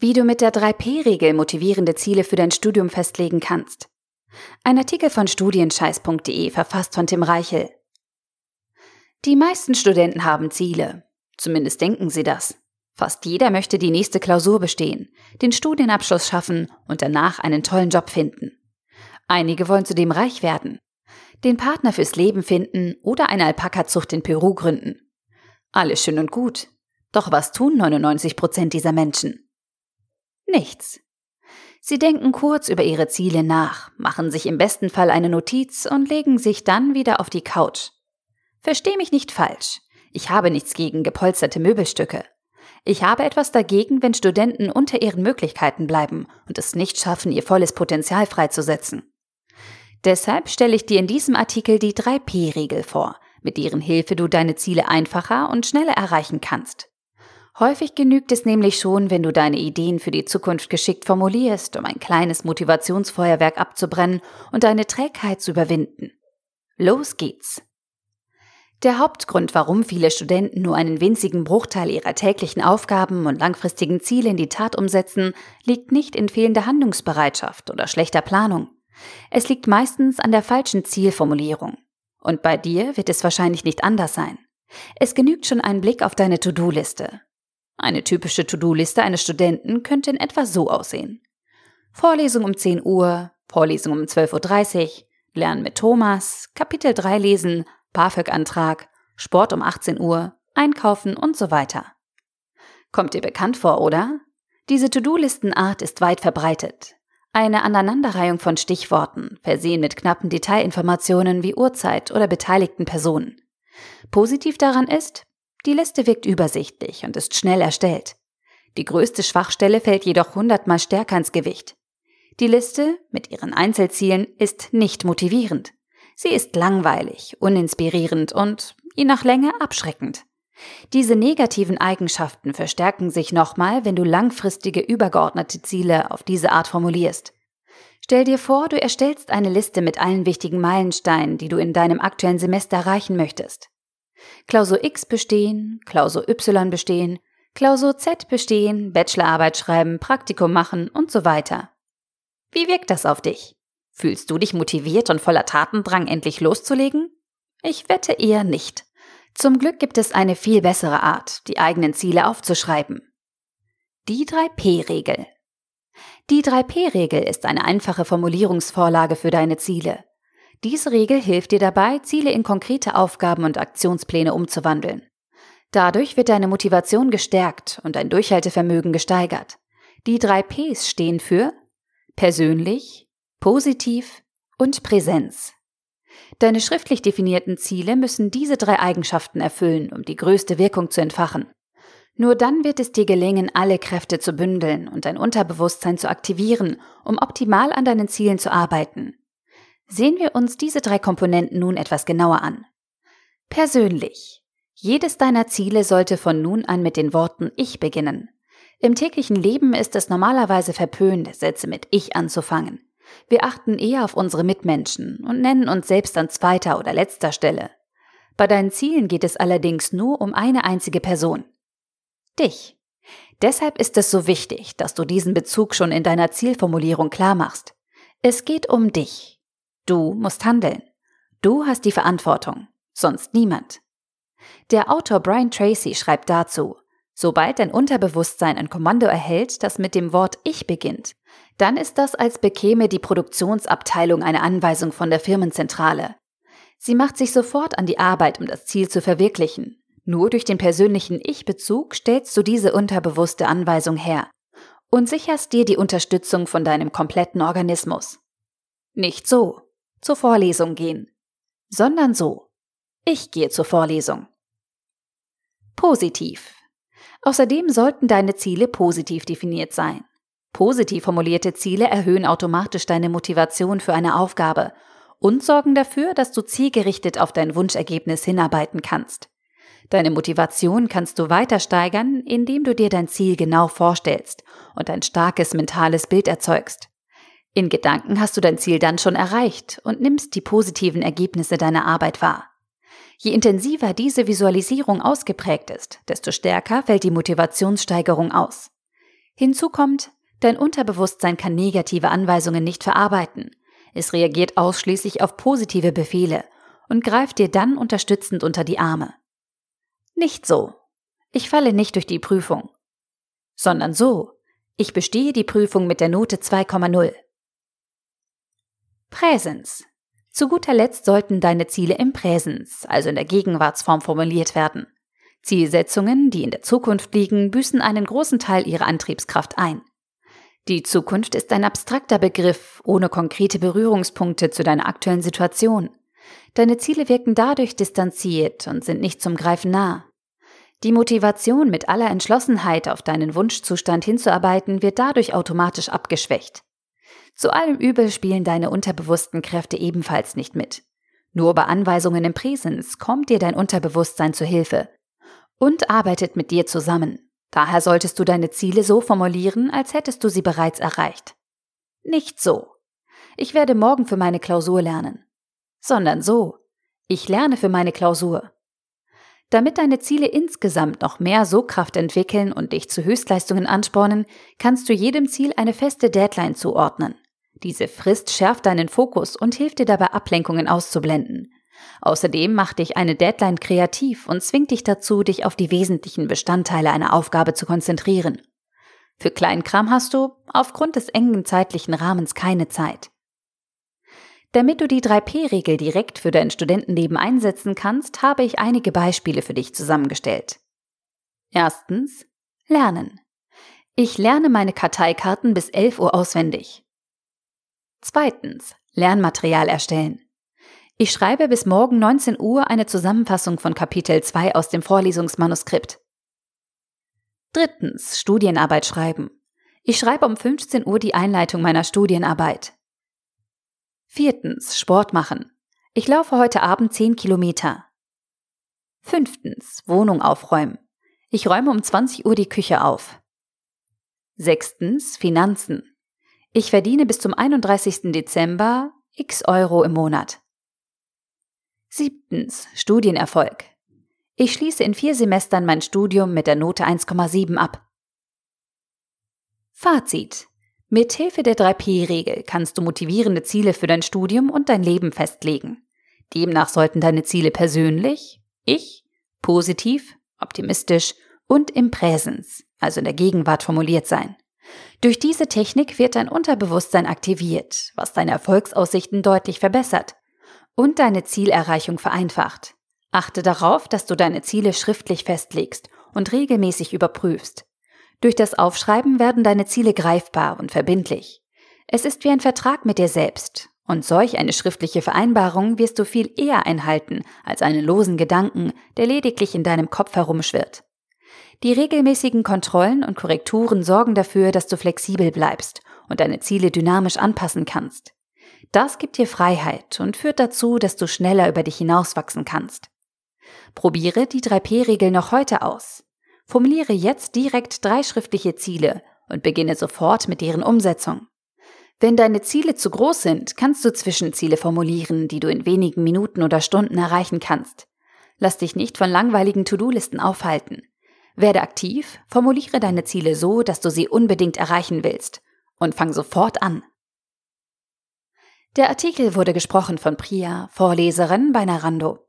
Wie du mit der 3P-Regel motivierende Ziele für dein Studium festlegen kannst. Ein Artikel von studienscheiß.de verfasst von Tim Reichel. Die meisten Studenten haben Ziele. Zumindest denken sie das. Fast jeder möchte die nächste Klausur bestehen, den Studienabschluss schaffen und danach einen tollen Job finden. Einige wollen zudem reich werden, den Partner fürs Leben finden oder eine Alpaka-Zucht in Peru gründen. Alles schön und gut. Doch was tun 99 Prozent dieser Menschen? Nichts. Sie denken kurz über ihre Ziele nach, machen sich im besten Fall eine Notiz und legen sich dann wieder auf die Couch. Versteh mich nicht falsch. Ich habe nichts gegen gepolsterte Möbelstücke. Ich habe etwas dagegen, wenn Studenten unter ihren Möglichkeiten bleiben und es nicht schaffen, ihr volles Potenzial freizusetzen. Deshalb stelle ich dir in diesem Artikel die 3P-Regel vor, mit deren Hilfe du deine Ziele einfacher und schneller erreichen kannst. Häufig genügt es nämlich schon, wenn du deine Ideen für die Zukunft geschickt formulierst, um ein kleines Motivationsfeuerwerk abzubrennen und deine Trägheit zu überwinden. Los geht's! Der Hauptgrund, warum viele Studenten nur einen winzigen Bruchteil ihrer täglichen Aufgaben und langfristigen Ziele in die Tat umsetzen, liegt nicht in fehlender Handlungsbereitschaft oder schlechter Planung. Es liegt meistens an der falschen Zielformulierung. Und bei dir wird es wahrscheinlich nicht anders sein. Es genügt schon ein Blick auf deine To-Do-Liste. Eine typische To-Do-Liste eines Studenten könnte in etwa so aussehen. Vorlesung um 10 Uhr, Vorlesung um 12.30 Uhr, Lernen mit Thomas, Kapitel 3 lesen, BAföG-Antrag, Sport um 18 Uhr, Einkaufen und so weiter. Kommt dir bekannt vor, oder? Diese To-Do-Listenart ist weit verbreitet. Eine Aneinanderreihung von Stichworten, versehen mit knappen Detailinformationen wie Uhrzeit oder beteiligten Personen. Positiv daran ist, die Liste wirkt übersichtlich und ist schnell erstellt. Die größte Schwachstelle fällt jedoch hundertmal stärker ins Gewicht. Die Liste mit ihren Einzelzielen ist nicht motivierend. Sie ist langweilig, uninspirierend und, je nach Länge, abschreckend. Diese negativen Eigenschaften verstärken sich nochmal, wenn du langfristige übergeordnete Ziele auf diese Art formulierst. Stell dir vor, du erstellst eine Liste mit allen wichtigen Meilensteinen, die du in deinem aktuellen Semester erreichen möchtest. Klausur X bestehen, Klausur Y bestehen, Klausur Z bestehen, Bachelorarbeit schreiben, Praktikum machen und so weiter. Wie wirkt das auf dich? Fühlst du dich motiviert und voller Tatendrang endlich loszulegen? Ich wette eher nicht. Zum Glück gibt es eine viel bessere Art, die eigenen Ziele aufzuschreiben. Die 3P-Regel. Die 3P-Regel ist eine einfache Formulierungsvorlage für deine Ziele. Diese Regel hilft dir dabei, Ziele in konkrete Aufgaben und Aktionspläne umzuwandeln. Dadurch wird deine Motivation gestärkt und dein Durchhaltevermögen gesteigert. Die drei Ps stehen für persönlich, positiv und Präsenz. Deine schriftlich definierten Ziele müssen diese drei Eigenschaften erfüllen, um die größte Wirkung zu entfachen. Nur dann wird es dir gelingen, alle Kräfte zu bündeln und dein Unterbewusstsein zu aktivieren, um optimal an deinen Zielen zu arbeiten. Sehen wir uns diese drei Komponenten nun etwas genauer an. Persönlich. Jedes deiner Ziele sollte von nun an mit den Worten Ich beginnen. Im täglichen Leben ist es normalerweise verpönt, Sätze mit Ich anzufangen. Wir achten eher auf unsere Mitmenschen und nennen uns selbst an zweiter oder letzter Stelle. Bei deinen Zielen geht es allerdings nur um eine einzige Person. Dich. Deshalb ist es so wichtig, dass du diesen Bezug schon in deiner Zielformulierung klar machst. Es geht um dich. Du musst handeln. Du hast die Verantwortung, sonst niemand. Der Autor Brian Tracy schreibt dazu, sobald dein Unterbewusstsein ein Kommando erhält, das mit dem Wort Ich beginnt, dann ist das, als bekäme die Produktionsabteilung eine Anweisung von der Firmenzentrale. Sie macht sich sofort an die Arbeit, um das Ziel zu verwirklichen. Nur durch den persönlichen Ich-Bezug stellst du diese unterbewusste Anweisung her und sicherst dir die Unterstützung von deinem kompletten Organismus. Nicht so zur Vorlesung gehen, sondern so. Ich gehe zur Vorlesung. Positiv. Außerdem sollten deine Ziele positiv definiert sein. Positiv formulierte Ziele erhöhen automatisch deine Motivation für eine Aufgabe und sorgen dafür, dass du zielgerichtet auf dein Wunschergebnis hinarbeiten kannst. Deine Motivation kannst du weiter steigern, indem du dir dein Ziel genau vorstellst und ein starkes mentales Bild erzeugst. In Gedanken hast du dein Ziel dann schon erreicht und nimmst die positiven Ergebnisse deiner Arbeit wahr. Je intensiver diese Visualisierung ausgeprägt ist, desto stärker fällt die Motivationssteigerung aus. Hinzu kommt, dein Unterbewusstsein kann negative Anweisungen nicht verarbeiten. Es reagiert ausschließlich auf positive Befehle und greift dir dann unterstützend unter die Arme. Nicht so. Ich falle nicht durch die Prüfung. Sondern so. Ich bestehe die Prüfung mit der Note 2,0. Präsens. Zu guter Letzt sollten deine Ziele im Präsens, also in der Gegenwartsform formuliert werden. Zielsetzungen, die in der Zukunft liegen, büßen einen großen Teil ihrer Antriebskraft ein. Die Zukunft ist ein abstrakter Begriff ohne konkrete Berührungspunkte zu deiner aktuellen Situation. Deine Ziele wirken dadurch distanziert und sind nicht zum Greifen nah. Die Motivation, mit aller Entschlossenheit auf deinen Wunschzustand hinzuarbeiten, wird dadurch automatisch abgeschwächt. Zu allem Übel spielen deine unterbewussten Kräfte ebenfalls nicht mit. Nur bei Anweisungen im Präsens kommt dir dein Unterbewusstsein zu Hilfe und arbeitet mit dir zusammen. Daher solltest du deine Ziele so formulieren, als hättest du sie bereits erreicht. Nicht so. Ich werde morgen für meine Klausur lernen. Sondern so. Ich lerne für meine Klausur. Damit deine Ziele insgesamt noch mehr Sogkraft entwickeln und dich zu Höchstleistungen anspornen, kannst du jedem Ziel eine feste Deadline zuordnen. Diese Frist schärft deinen Fokus und hilft dir dabei, Ablenkungen auszublenden. Außerdem macht dich eine Deadline kreativ und zwingt dich dazu, dich auf die wesentlichen Bestandteile einer Aufgabe zu konzentrieren. Für Kleinkram hast du, aufgrund des engen zeitlichen Rahmens, keine Zeit. Damit du die 3P-Regel direkt für dein Studentenleben einsetzen kannst, habe ich einige Beispiele für dich zusammengestellt. Erstens, Lernen. Ich lerne meine Karteikarten bis 11 Uhr auswendig. Zweitens, Lernmaterial erstellen. Ich schreibe bis morgen 19 Uhr eine Zusammenfassung von Kapitel 2 aus dem Vorlesungsmanuskript. Drittens, Studienarbeit schreiben. Ich schreibe um 15 Uhr die Einleitung meiner Studienarbeit. Viertens, Sport machen. Ich laufe heute Abend 10 Kilometer. Fünftens, Wohnung aufräumen. Ich räume um 20 Uhr die Küche auf. Sechstens, Finanzen. Ich verdiene bis zum 31. Dezember x Euro im Monat. Siebtens, Studienerfolg. Ich schließe in vier Semestern mein Studium mit der Note 1,7 ab. Fazit. Mit Hilfe der 3P-Regel kannst du motivierende Ziele für dein Studium und dein Leben festlegen. Demnach sollten deine Ziele persönlich, ich, positiv, optimistisch und im Präsens, also in der Gegenwart formuliert sein. Durch diese Technik wird dein Unterbewusstsein aktiviert, was deine Erfolgsaussichten deutlich verbessert und deine Zielerreichung vereinfacht. Achte darauf, dass du deine Ziele schriftlich festlegst und regelmäßig überprüfst. Durch das Aufschreiben werden deine Ziele greifbar und verbindlich. Es ist wie ein Vertrag mit dir selbst. Und solch eine schriftliche Vereinbarung wirst du viel eher einhalten als einen losen Gedanken, der lediglich in deinem Kopf herumschwirrt. Die regelmäßigen Kontrollen und Korrekturen sorgen dafür, dass du flexibel bleibst und deine Ziele dynamisch anpassen kannst. Das gibt dir Freiheit und führt dazu, dass du schneller über dich hinauswachsen kannst. Probiere die 3P-Regel noch heute aus. Formuliere jetzt direkt drei schriftliche Ziele und beginne sofort mit deren Umsetzung. Wenn deine Ziele zu groß sind, kannst du Zwischenziele formulieren, die du in wenigen Minuten oder Stunden erreichen kannst. Lass dich nicht von langweiligen To-Do-Listen aufhalten. Werde aktiv, formuliere deine Ziele so, dass du sie unbedingt erreichen willst und fang sofort an. Der Artikel wurde gesprochen von Priya, Vorleserin bei Narando.